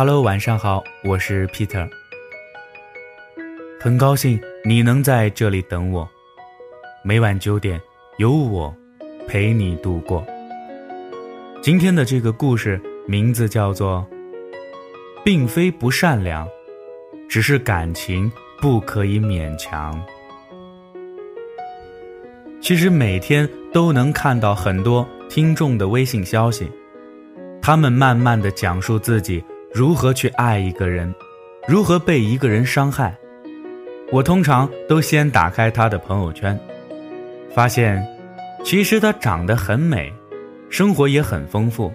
Hello，晚上好，我是 Peter，很高兴你能在这里等我。每晚九点，有我陪你度过。今天的这个故事名字叫做《并非不善良，只是感情不可以勉强》。其实每天都能看到很多听众的微信消息，他们慢慢的讲述自己。如何去爱一个人，如何被一个人伤害？我通常都先打开他的朋友圈，发现其实他长得很美，生活也很丰富。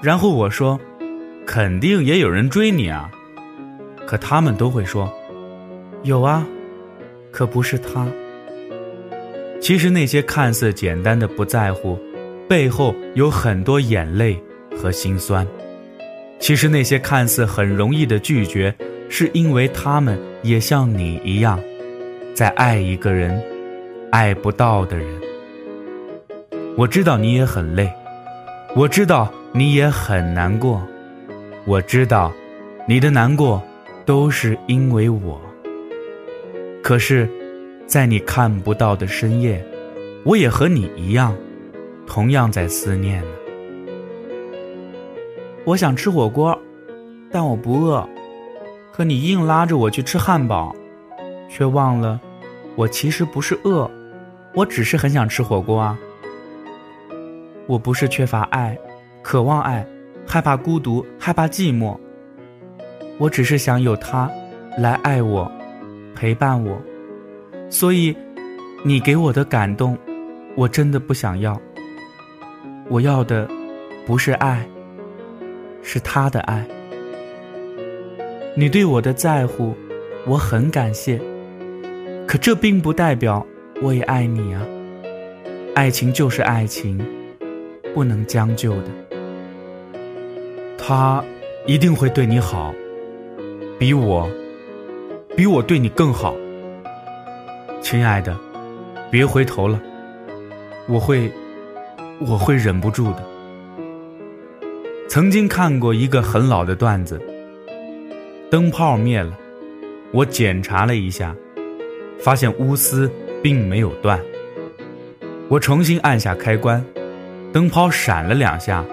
然后我说，肯定也有人追你啊。可他们都会说，有啊，可不是他。其实那些看似简单的不在乎，背后有很多眼泪和心酸。其实那些看似很容易的拒绝，是因为他们也像你一样，在爱一个人，爱不到的人。我知道你也很累，我知道你也很难过，我知道，你的难过都是因为我。可是，在你看不到的深夜，我也和你一样，同样在思念呢。我想吃火锅，但我不饿。可你硬拉着我去吃汉堡，却忘了我其实不是饿，我只是很想吃火锅啊。我不是缺乏爱，渴望爱，害怕孤独，害怕寂寞。我只是想有他来爱我，陪伴我。所以，你给我的感动，我真的不想要。我要的不是爱。是他的爱，你对我的在乎，我很感谢。可这并不代表我也爱你啊。爱情就是爱情，不能将就的。他一定会对你好，比我，比我对你更好。亲爱的，别回头了，我会，我会忍不住的。曾经看过一个很老的段子，灯泡灭了，我检查了一下，发现钨丝并没有断。我重新按下开关，灯泡闪了两下，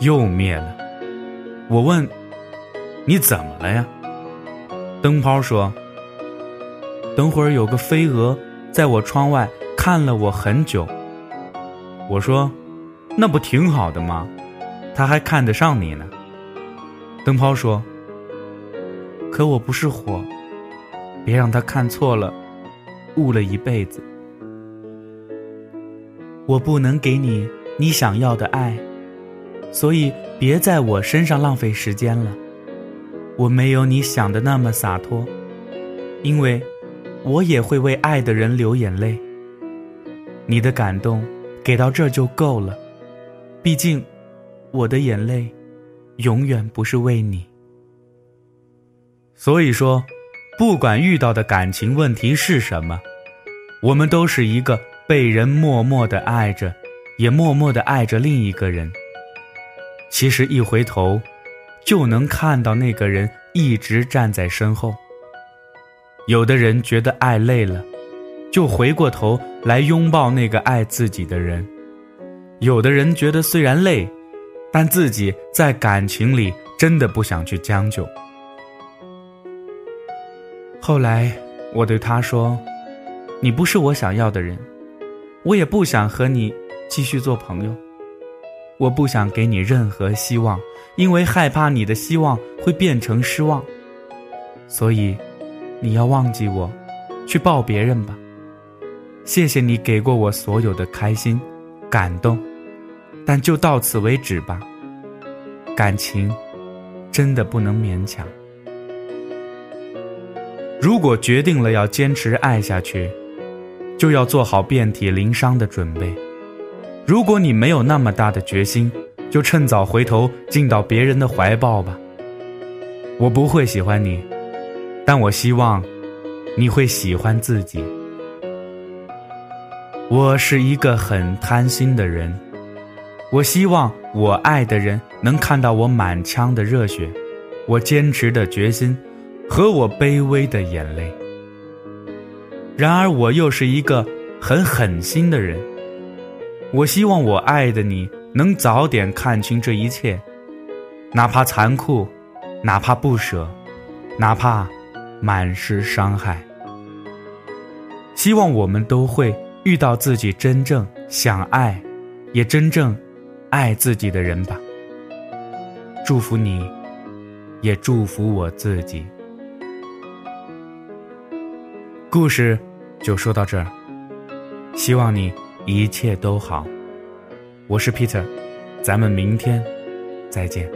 又灭了。我问：“你怎么了呀？”灯泡说：“等会儿有个飞蛾在我窗外看了我很久。”我说：“那不挺好的吗？”他还看得上你呢，灯泡说：“可我不是火，别让他看错了，误了一辈子。我不能给你你想要的爱，所以别在我身上浪费时间了。我没有你想的那么洒脱，因为我也会为爱的人流眼泪。你的感动给到这就够了，毕竟。”我的眼泪，永远不是为你。所以说，不管遇到的感情问题是什么，我们都是一个被人默默的爱着，也默默的爱着另一个人。其实一回头，就能看到那个人一直站在身后。有的人觉得爱累了，就回过头来拥抱那个爱自己的人；有的人觉得虽然累。但自己在感情里真的不想去将就。后来我对他说：“你不是我想要的人，我也不想和你继续做朋友。我不想给你任何希望，因为害怕你的希望会变成失望。所以，你要忘记我，去抱别人吧。谢谢你给过我所有的开心、感动。”但就到此为止吧。感情真的不能勉强。如果决定了要坚持爱下去，就要做好遍体鳞伤的准备。如果你没有那么大的决心，就趁早回头进到别人的怀抱吧。我不会喜欢你，但我希望你会喜欢自己。我是一个很贪心的人。我希望我爱的人能看到我满腔的热血，我坚持的决心和我卑微的眼泪。然而，我又是一个很狠心的人。我希望我爱的你能早点看清这一切，哪怕残酷，哪怕不舍，哪怕满是伤害。希望我们都会遇到自己真正想爱，也真正爱自己的人吧。祝福你，也祝福我自己。故事就说到这儿，希望你一切都好。我是 Peter，咱们明天再见。